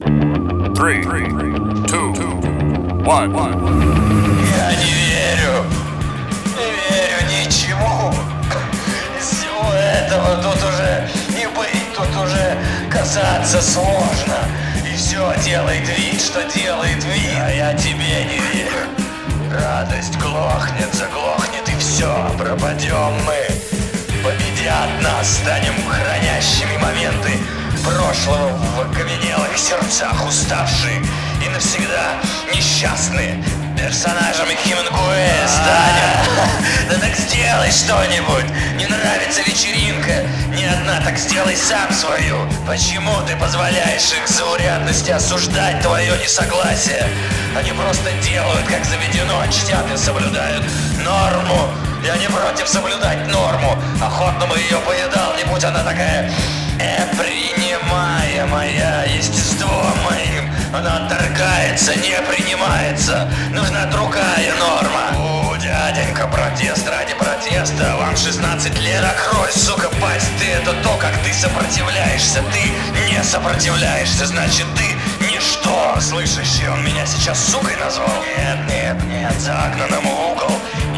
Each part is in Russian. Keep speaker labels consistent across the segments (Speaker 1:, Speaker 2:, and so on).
Speaker 1: Three, two, one.
Speaker 2: Я не верю. Не верю ничему. Всего этого тут уже не быть, тут уже казаться сложно. И все делает вид, что делает вид, а я тебе не верю. Радость глохнет, заглохнет и все, пропадем мы. Победят нас, станем хранящими моменты прошлого в окаменелых сердцах уставшие и навсегда несчастные персонажами Хемингуэя станем. Да так сделай что-нибудь. Не нравится вечеринка, не одна, так сделай сам свою. Почему ты позволяешь их заурядности осуждать твое несогласие? Они просто делают, как заведено, чтят и соблюдают норму. Я не против соблюдать норму. Охотно бы ее поедал, не будь она такая непринимаемая естеством моим. Она отторгается, не принимается. Нужна другая норма. У, дяденька, протест ради протеста. Вам 16 лет, открой, сука, пасть. Ты это то, как ты сопротивляешься. Ты не сопротивляешься, значит ты ничто. Слышишь, и он меня сейчас сукой назвал? Нет, нет, нет, загнанным в угол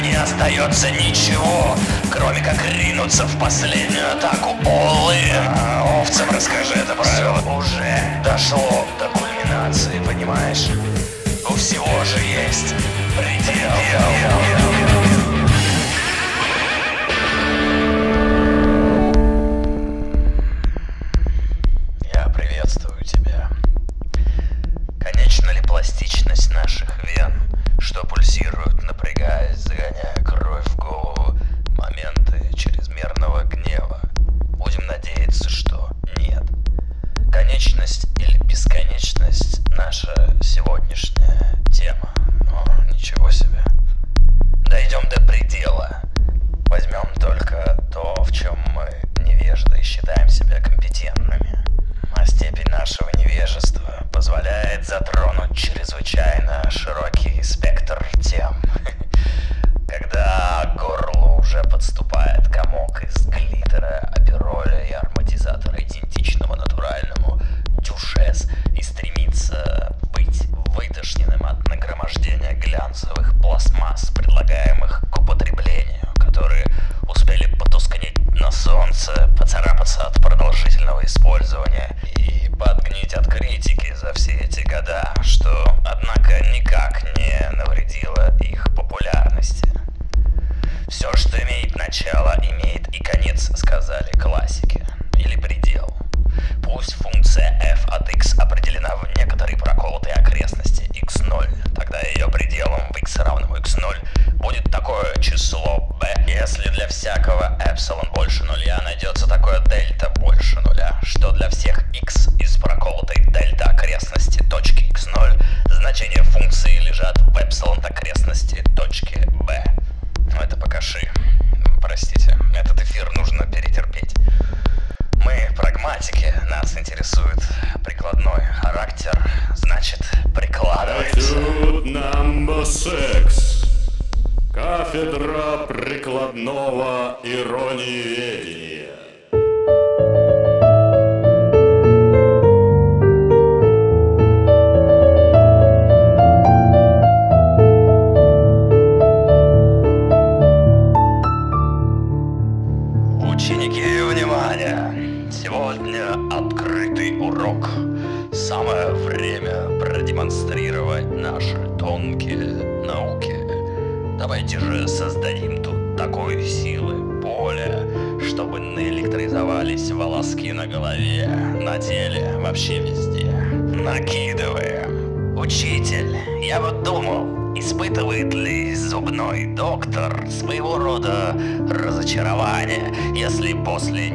Speaker 2: не остается ничего, кроме как ринуться в последнюю атаку Олы. А, овцам расскажи это правило. Уже дошло до кульминации, понимаешь? У всего же есть предел. Я чрезвычайно широкий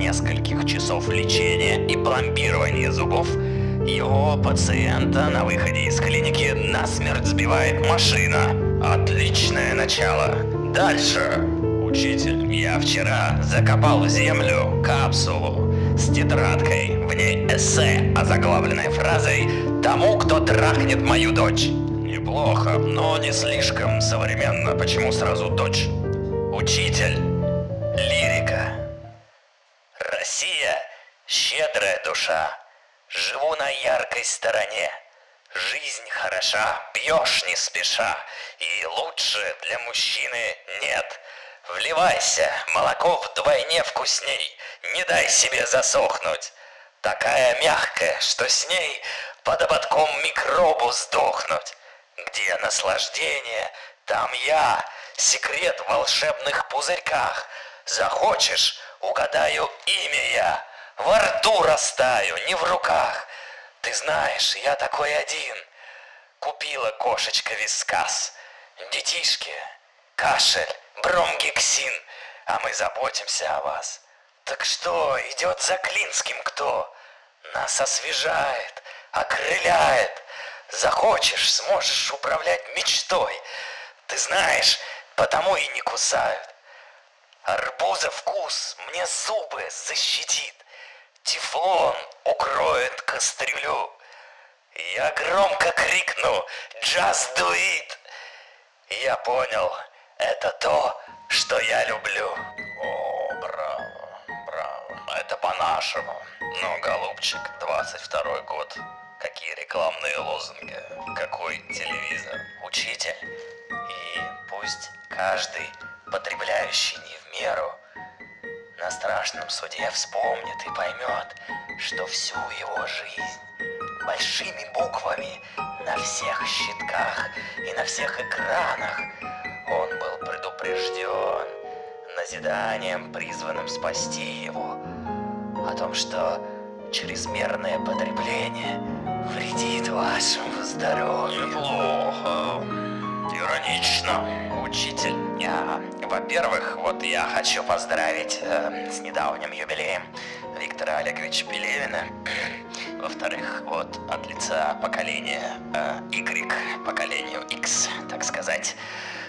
Speaker 2: Нескольких часов лечения и пломбирования зубов его пациента на выходе из клиники насмерть сбивает машина. Отличное начало. Дальше. Учитель, я вчера закопал в землю капсулу с тетрадкой. В ней эссе, озаглавленной фразой «Тому, кто трахнет мою дочь». Неплохо, но не слишком современно. Почему сразу дочь? Учитель. Лирика. Душа. Живу на яркой стороне. Жизнь хороша, пьешь не спеша, и лучше для мужчины нет. Вливайся, молоко вдвойне вкусней, не дай себе засохнуть. Такая мягкая, что с ней под ободком микробу сдохнуть. Где наслаждение, там я, секрет в волшебных пузырьках. Захочешь, угадаю имя я, во рту растаю, не в руках. Ты знаешь, я такой один. Купила кошечка вискас. Детишки, кашель, бромгексин, а мы заботимся о вас. Так что, идет за Клинским кто? Нас освежает, окрыляет. Захочешь, сможешь управлять мечтой. Ты знаешь, потому и не кусают. Арбуза вкус мне зубы защитит. Тефлон укроет кастрюлю. Я громко крикну «Just do it!» Я понял, это то, что я люблю.
Speaker 3: О, браво, браво. Это по-нашему. Ну, голубчик, 22 год. Какие рекламные лозунги? Какой телевизор?
Speaker 2: Учитель. И пусть каждый, потребляющий не в меру, на страшном суде вспомнит и поймет, что всю его жизнь большими буквами на всех щитках и на всех экранах он был предупрежден назиданием, призванным спасти его, о том, что чрезмерное потребление вредит вашему здоровью.
Speaker 3: Неплохо. Иронично.
Speaker 2: Учитель, во-первых, вот я хочу поздравить э, с недавним юбилеем Виктора Олеговича Пелевина. Во-вторых, вот от лица поколения э, Y, поколению X, так сказать,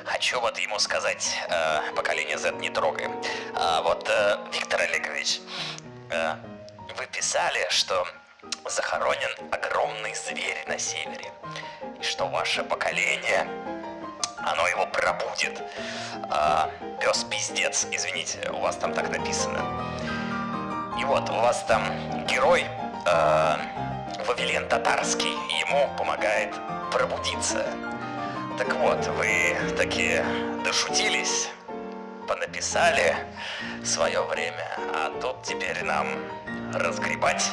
Speaker 2: хочу вот ему сказать, э, поколение Z не трогаем. А вот, э, Виктор Олегович, э, вы писали, что захоронен огромный зверь на севере, и что ваше поколение оно его пробудет. А, пес пиздец, извините, у вас там так написано. И вот у вас там герой э, Вавилен Татарский, ему помогает пробудиться. Так вот, вы такие дошутились, понаписали свое время, а тут теперь нам разгребать.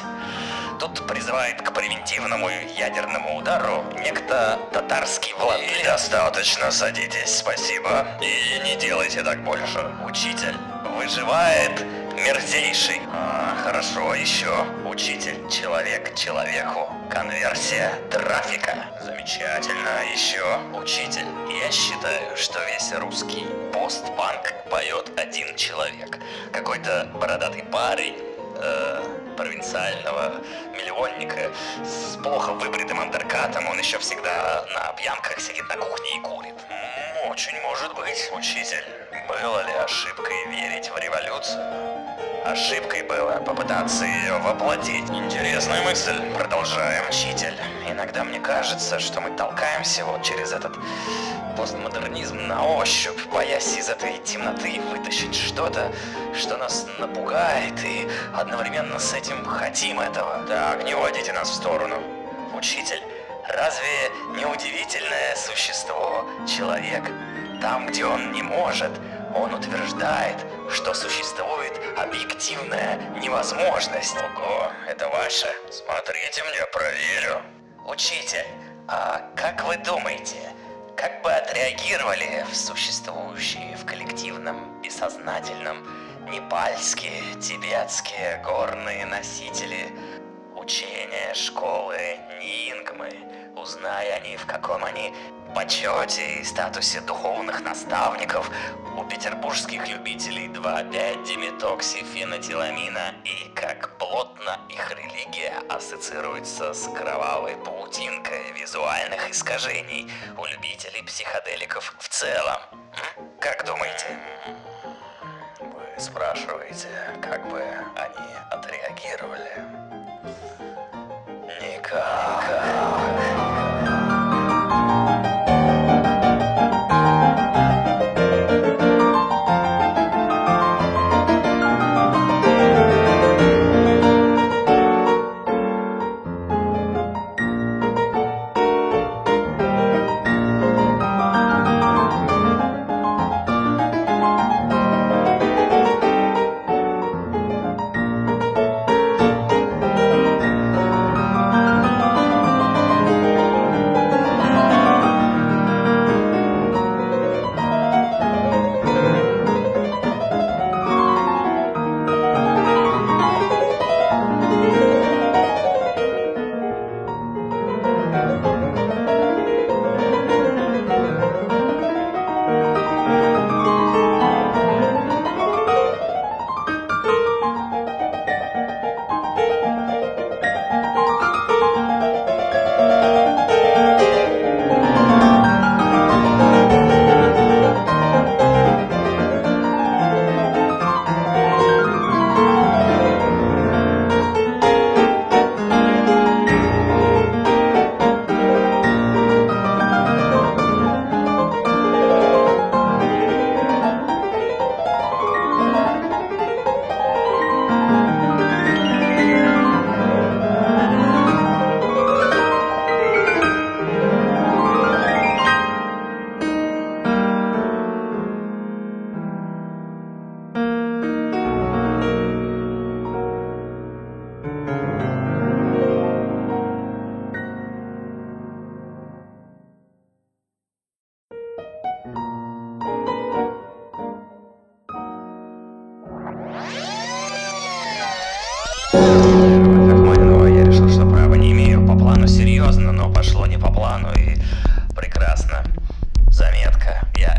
Speaker 2: Тут призывает к превентивному ядерному удару некто татарский владелец.
Speaker 3: Достаточно, садитесь, спасибо. И не делайте так больше.
Speaker 2: Учитель выживает мерзейший. А, хорошо, еще. Учитель, человек человеку. Конверсия трафика. Замечательно, еще. Учитель, я считаю, что весь русский постпанк поет один человек. Какой-то бородатый парень, э, провинциального миллионника с плохо выбритым андеркатом, он еще всегда на пьянках сидит на кухне и курит. Очень может быть, учитель. Было ли ошибкой верить в революцию? Ошибкой было попытаться ее воплотить. Интересная мысль. Продолжаем. Учитель, иногда мне кажется, что мы толкаемся вот через этот постмодернизм на ощупь, боясь из этой темноты вытащить что-то, что нас напугает, и одновременно с этим хотим этого. Так, не уводите нас в сторону. Учитель, разве не удивительное существо человек? Там, где он не может, он утверждает, что существует объективная невозможность. Ого, это ваше.
Speaker 3: Смотрите мне, проверю.
Speaker 2: Учитель, а как вы думаете, как бы отреагировали в существующие в коллективном бессознательном непальские, тибетские горные носители учения школы Нингмы, узная они, в каком они почете и статусе духовных наставников у петербургских любителей 2,5 диметоксифенотиламина и как плотно их религия ассоциируется с кровавой паутинкой визуальных искажений у любителей психоделиков в целом. Как думаете?
Speaker 3: Вы спрашиваете, как бы они отреагировали?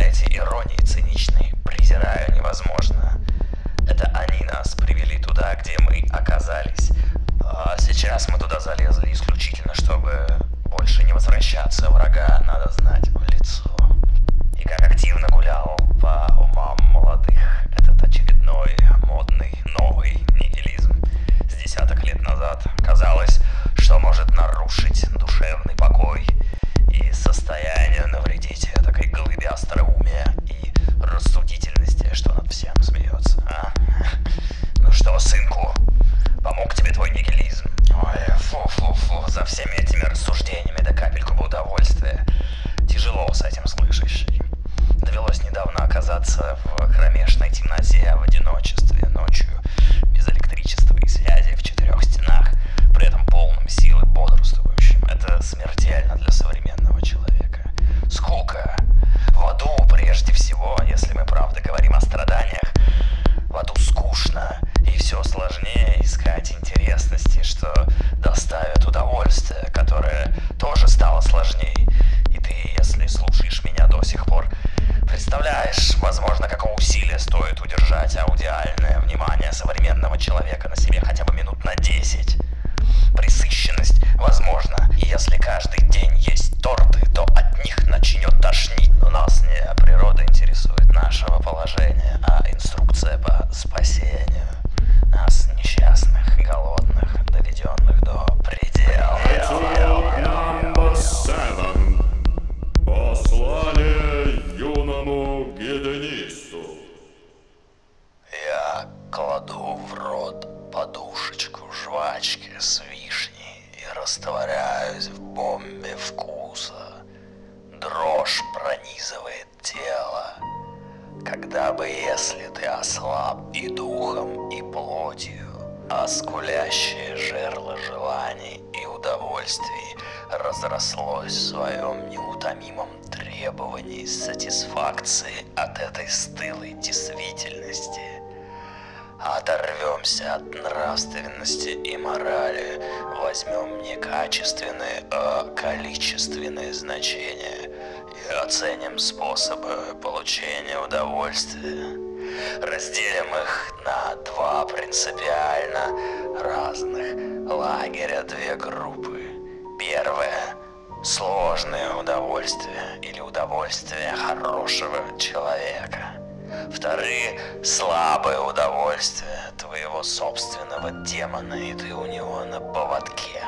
Speaker 2: Эти иронии циничные презираю невозможно. Это они нас привели туда, где мы оказались. А сейчас мы туда залезли исключительно, чтобы больше не возвращаться. Врага надо знать в лицо. И как активно гулял по умам молодых этот очередной модный новый нигилизм с десяток лет назад. Казалось, что может нарушить душевный покой и состояние навредить такой глыбе остроумия разрослось в своем неутомимом требовании сатисфакции от этой стылой действительности. Оторвемся от нравственности и морали, возьмем не качественные, а количественные значения и оценим способы получения удовольствия. Разделим их на два принципиально разных лагеря, две группы. Первое – сложное удовольствие или удовольствие хорошего человека. Вторые – слабое удовольствие твоего собственного демона, и ты у него на поводке.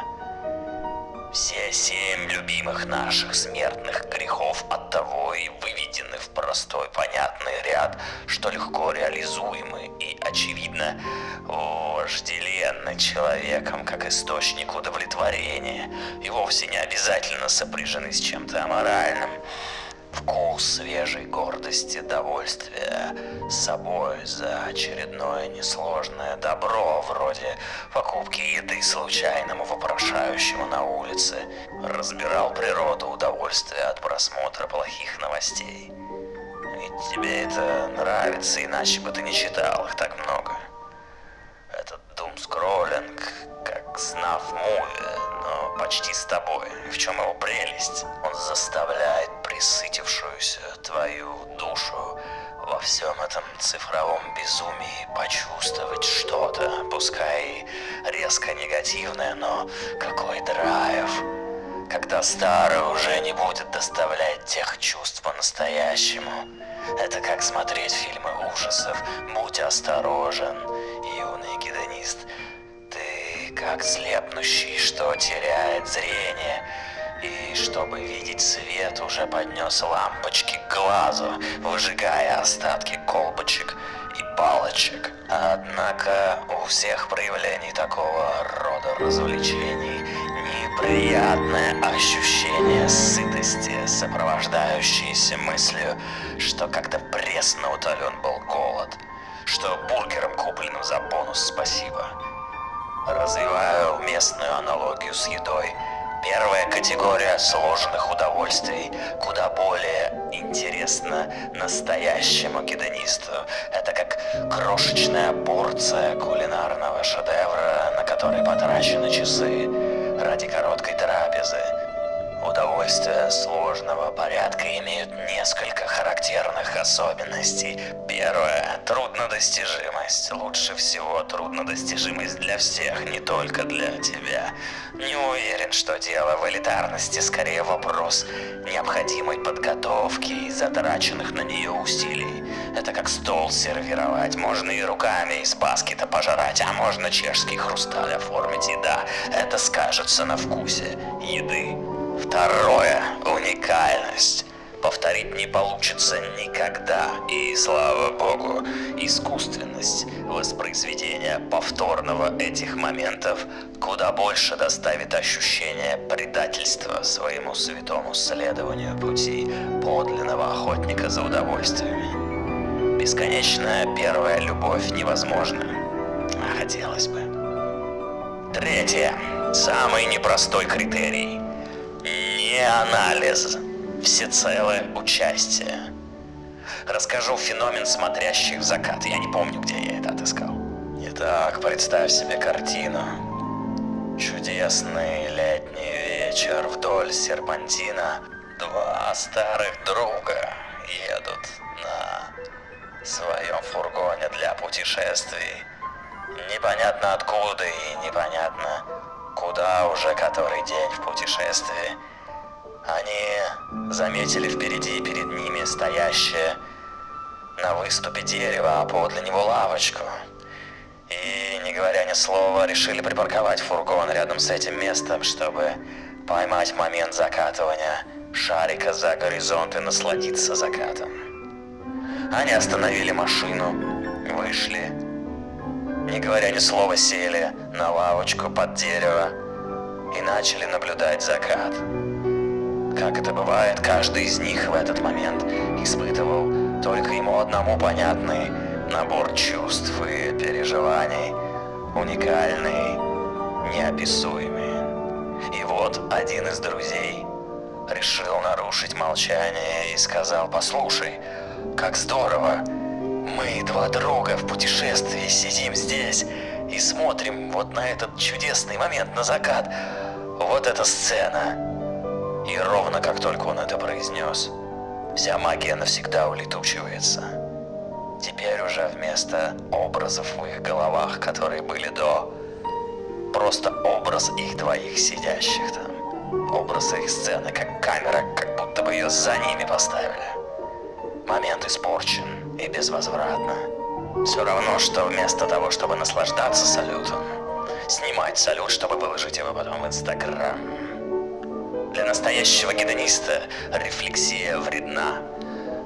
Speaker 2: Все семь любимых наших смертных грехов от того и выведены в простой понятный ряд, что легко реализуемы и, очевидно, вожделенны человеком как источник удовлетворения и вовсе не обязательно сопряжены с чем-то аморальным. Вкус свежей гордости, довольствия собой за очередное несложное добро, вроде покупки еды случайному вопрошающему на улице, разбирал природу удовольствия от просмотра плохих новостей. Ведь тебе это нравится, иначе бы ты не читал их так много. Этот думскроллинг, как снаф муви, но почти с тобой. В чем его прелесть? Он заставляет присытившуюся твою душу во всем этом цифровом безумии почувствовать что-то, пускай резко негативное, но какой драйв. Когда старый уже не будет доставлять тех чувств по-настоящему. Это как смотреть фильмы ужасов. Будь осторожен, юный гедонист. Как слепнущий, что теряет зрение. И чтобы видеть свет, уже поднес лампочки к глазу, выжигая остатки колбочек и палочек. Однако у всех проявлений такого рода развлечений неприятное ощущение сытости, сопровождающееся мыслью, что когда пресно утолен был голод, что бургером, купленным за бонус, спасибо. Развиваю местную аналогию с едой. Первая категория сложных удовольствий куда более интересна настоящему гедонисту. Это как крошечная порция кулинарного шедевра, на который потрачены часы ради короткой трапезы. Удовольствия сложного порядка имеют несколько характерных особенностей. Первое – труднодостижимость. Лучше всего труднодостижимость для всех, не только для тебя. Не уверен, что дело в элитарности, скорее вопрос необходимой подготовки и затраченных на нее усилий. Это как стол сервировать. Можно и руками из баскета пожрать, а можно чешский хрусталь оформить. И да, это скажется на вкусе еды. Второе – уникальность. Повторить не получится никогда. И, слава богу, искусственность воспроизведения повторного этих моментов куда больше доставит ощущение предательства своему святому следованию пути подлинного охотника за удовольствиями. Бесконечная первая любовь невозможна. А хотелось бы. Третье. Самый непростой критерий. Анализ. Всецелое участие. Расскажу феномен смотрящих в закат. Я не помню, где я это отыскал. Итак, представь себе картину. Чудесный летний вечер вдоль серпантина. Два старых друга едут на своем фургоне для путешествий. Непонятно откуда и непонятно куда уже который день в путешествии. Они заметили впереди перед ними стоящее на выступе дерева, а подле него лавочку. И, не говоря ни слова, решили припарковать фургон рядом с этим местом, чтобы поймать момент закатывания шарика за горизонт и насладиться закатом. Они остановили машину, вышли, не говоря ни слова, сели на лавочку под дерево и начали наблюдать закат. Как это бывает, каждый из них в этот момент испытывал только ему одному понятный набор чувств и переживаний, уникальный, неописуемый. И вот один из друзей решил нарушить молчание и сказал, послушай, как здорово, мы, два друга в путешествии, сидим здесь и смотрим вот на этот чудесный момент на закат. Вот эта сцена. И ровно как только он это произнес, вся магия навсегда улетучивается. Теперь уже вместо образов в их головах, которые были до, просто образ их двоих сидящих там. Образ их сцены, как камера, как будто бы ее за ними поставили. Момент испорчен и безвозвратно. Все равно, что вместо того, чтобы наслаждаться салютом, снимать салют, чтобы выложить его потом в Инстаграм. Для настоящего гедониста рефлексия вредна.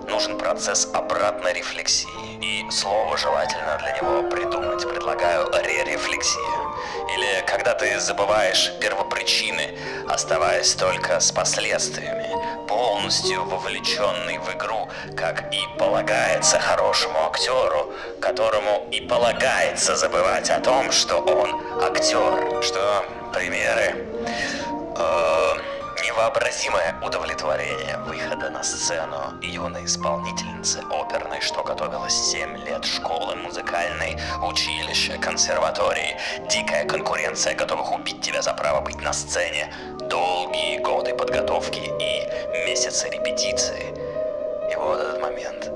Speaker 2: Нужен процесс обратной рефлексии. И слово желательно для него придумать. Предлагаю ре-рефлексия. Или когда ты забываешь первопричины, оставаясь только с последствиями, полностью вовлеченный в игру, как и полагается хорошему актеру, которому и полагается забывать о том, что он актер. Что примеры? Э, невообразимое удовлетворение выхода на сцену юной исполнительницы оперной, что готовилась 7 лет школы музыкальной, училища, консерватории, дикая конкуренция готовых убить тебя за право быть на сцене, долгие годы подготовки и месяцы репетиции. И вот этот момент.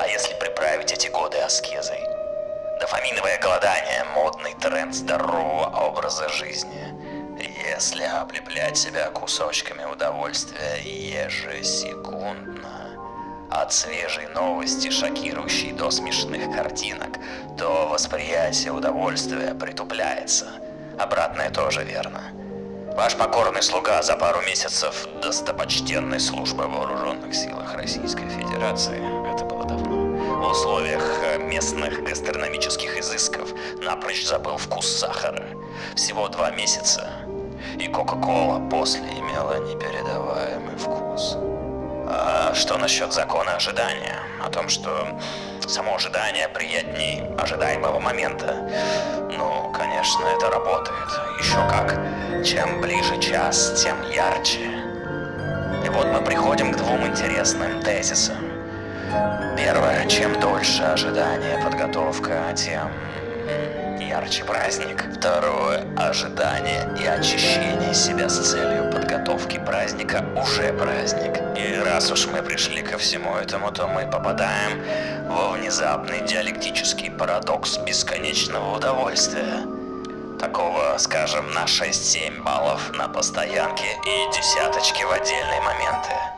Speaker 2: А если приправить эти годы аскезой? Дофаминовое голодание, модный тренд здорового образа жизни – если облеплять себя кусочками удовольствия ежесекундно, от свежей новости, шокирующей до смешных картинок, то восприятие удовольствия притупляется. Обратное тоже верно. Ваш покорный слуга за пару месяцев достопочтенной службы в вооруженных силах Российской Федерации, это было давно, в условиях местных гастрономических изысков напрочь забыл вкус сахара. Всего два месяца, и Кока-Кола после имела непередаваемый вкус. А что насчет закона ожидания? О том, что само ожидание приятней ожидаемого момента? Ну, конечно, это работает. Еще как. Чем ближе час, тем ярче. И вот мы приходим к двум интересным тезисам. Первое, чем дольше ожидание, подготовка, тем ярче праздник. Второе – ожидание и очищение себя с целью подготовки праздника уже праздник. И раз уж мы пришли ко всему этому, то мы попадаем во внезапный диалектический парадокс бесконечного удовольствия. Такого, скажем, на 6-7 баллов на постоянке и десяточки в отдельные моменты.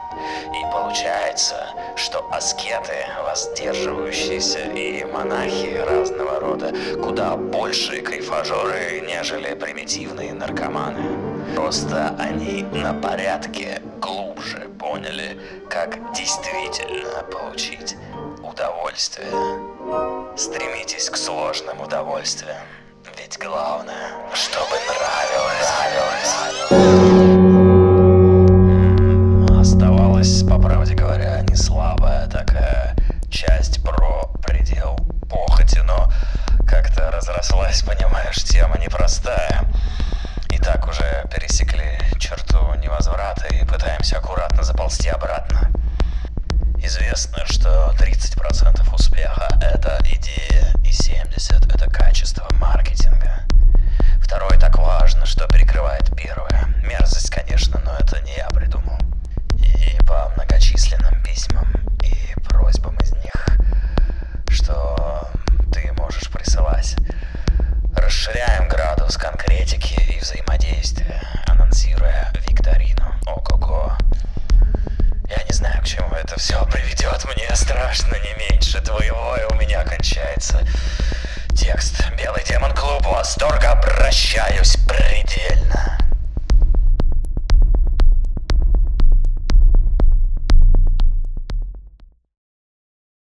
Speaker 2: И получается, что аскеты, воздерживающиеся и монахи разного рода куда большие кайфажоры, нежели примитивные наркоманы. Просто они на порядке глубже поняли, как действительно получить удовольствие. Стремитесь к сложным удовольствиям. Ведь главное, чтобы нравилось. нравилось. Разрослась, понимаешь, тема непростая. И так уже пересекли черту невозврата и пытаемся аккуратно заползти обратно. Известно, что 30% успеха —